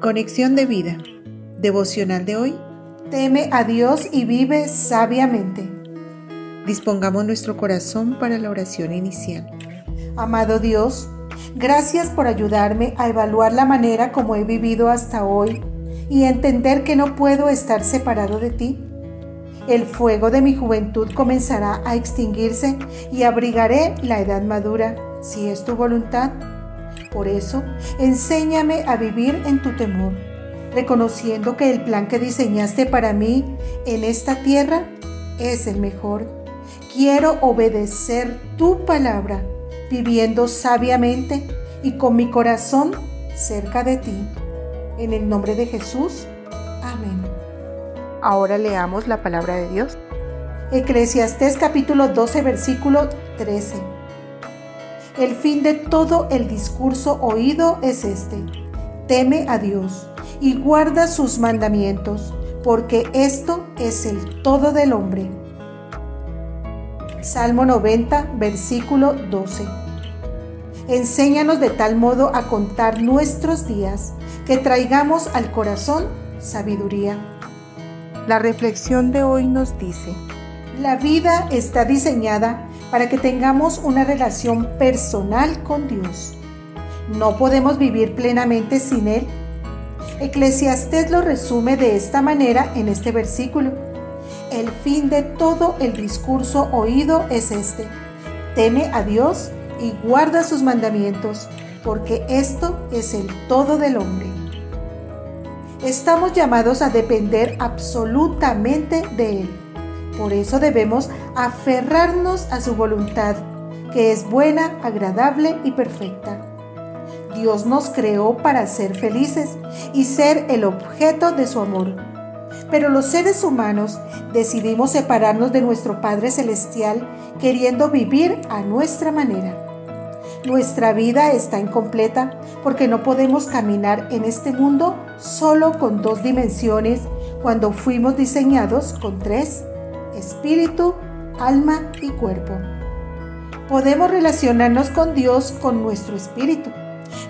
Conexión de vida. Devocional de hoy. Teme a Dios y vive sabiamente. Dispongamos nuestro corazón para la oración inicial. Amado Dios, gracias por ayudarme a evaluar la manera como he vivido hasta hoy y entender que no puedo estar separado de ti. El fuego de mi juventud comenzará a extinguirse y abrigaré la edad madura, si es tu voluntad. Por eso, enséñame a vivir en tu temor, reconociendo que el plan que diseñaste para mí en esta tierra es el mejor. Quiero obedecer tu palabra, viviendo sabiamente y con mi corazón cerca de ti. En el nombre de Jesús. Amén. Ahora leamos la palabra de Dios. Eclesiastés capítulo 12 versículo 13. El fin de todo el discurso oído es este. Teme a Dios y guarda sus mandamientos, porque esto es el todo del hombre. Salmo 90, versículo 12. Enséñanos de tal modo a contar nuestros días que traigamos al corazón sabiduría. La reflexión de hoy nos dice, la vida está diseñada para que tengamos una relación personal con Dios. No podemos vivir plenamente sin Él. Eclesiastés lo resume de esta manera en este versículo. El fin de todo el discurso oído es este. Teme a Dios y guarda sus mandamientos, porque esto es el todo del hombre. Estamos llamados a depender absolutamente de Él. Por eso debemos aferrarnos a su voluntad, que es buena, agradable y perfecta. Dios nos creó para ser felices y ser el objeto de su amor. Pero los seres humanos decidimos separarnos de nuestro Padre Celestial queriendo vivir a nuestra manera. Nuestra vida está incompleta porque no podemos caminar en este mundo solo con dos dimensiones cuando fuimos diseñados con tres espíritu, alma y cuerpo. Podemos relacionarnos con Dios con nuestro espíritu,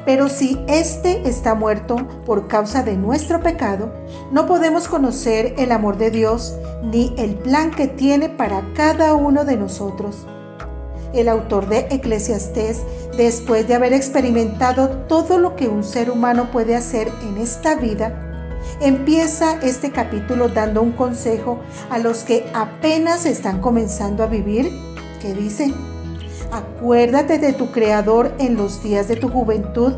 pero si éste está muerto por causa de nuestro pecado, no podemos conocer el amor de Dios ni el plan que tiene para cada uno de nosotros. El autor de Eclesiastés, después de haber experimentado todo lo que un ser humano puede hacer en esta vida, empieza este capítulo dando un consejo a los que apenas están comenzando a vivir, que dice, acuérdate de tu Creador en los días de tu juventud,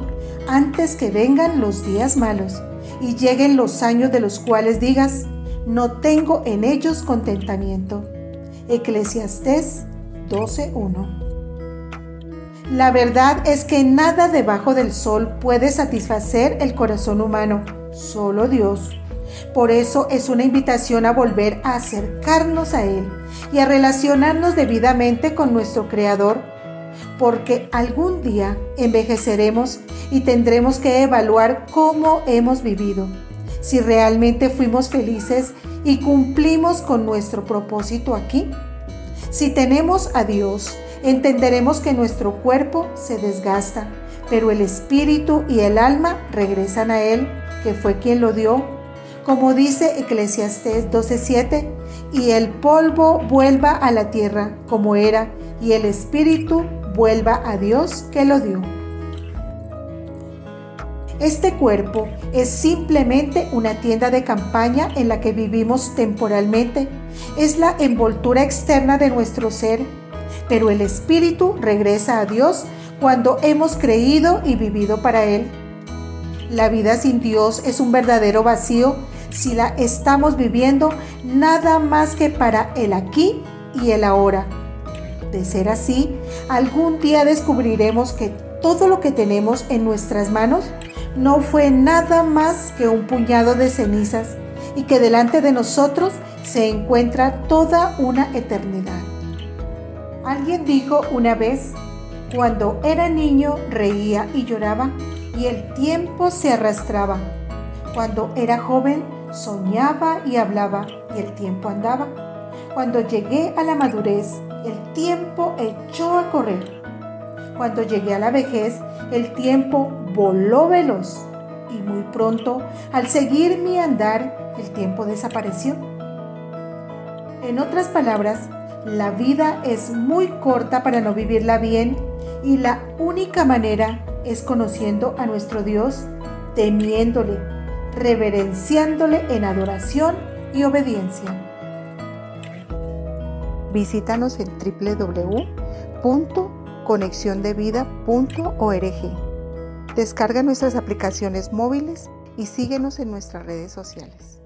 antes que vengan los días malos y lleguen los años de los cuales digas, no tengo en ellos contentamiento. Eclesiastés 12.1 La verdad es que nada debajo del sol puede satisfacer el corazón humano solo Dios. Por eso es una invitación a volver a acercarnos a Él y a relacionarnos debidamente con nuestro Creador, porque algún día envejeceremos y tendremos que evaluar cómo hemos vivido, si realmente fuimos felices y cumplimos con nuestro propósito aquí. Si tenemos a Dios, entenderemos que nuestro cuerpo se desgasta, pero el espíritu y el alma regresan a Él que fue quien lo dio, como dice Eclesiastés 12:7, y el polvo vuelva a la tierra como era, y el espíritu vuelva a Dios que lo dio. Este cuerpo es simplemente una tienda de campaña en la que vivimos temporalmente. Es la envoltura externa de nuestro ser, pero el espíritu regresa a Dios cuando hemos creído y vivido para Él. La vida sin Dios es un verdadero vacío si la estamos viviendo nada más que para el aquí y el ahora. De ser así, algún día descubriremos que todo lo que tenemos en nuestras manos no fue nada más que un puñado de cenizas y que delante de nosotros se encuentra toda una eternidad. Alguien dijo una vez, cuando era niño reía y lloraba el tiempo se arrastraba. Cuando era joven, soñaba y hablaba y el tiempo andaba. Cuando llegué a la madurez, el tiempo echó a correr. Cuando llegué a la vejez, el tiempo voló veloz y muy pronto, al seguir mi andar, el tiempo desapareció. En otras palabras, la vida es muy corta para no vivirla bien y la única manera es conociendo a nuestro Dios, temiéndole, reverenciándole en adoración y obediencia. Visítanos en www.conexiondevida.org. Descarga nuestras aplicaciones móviles y síguenos en nuestras redes sociales.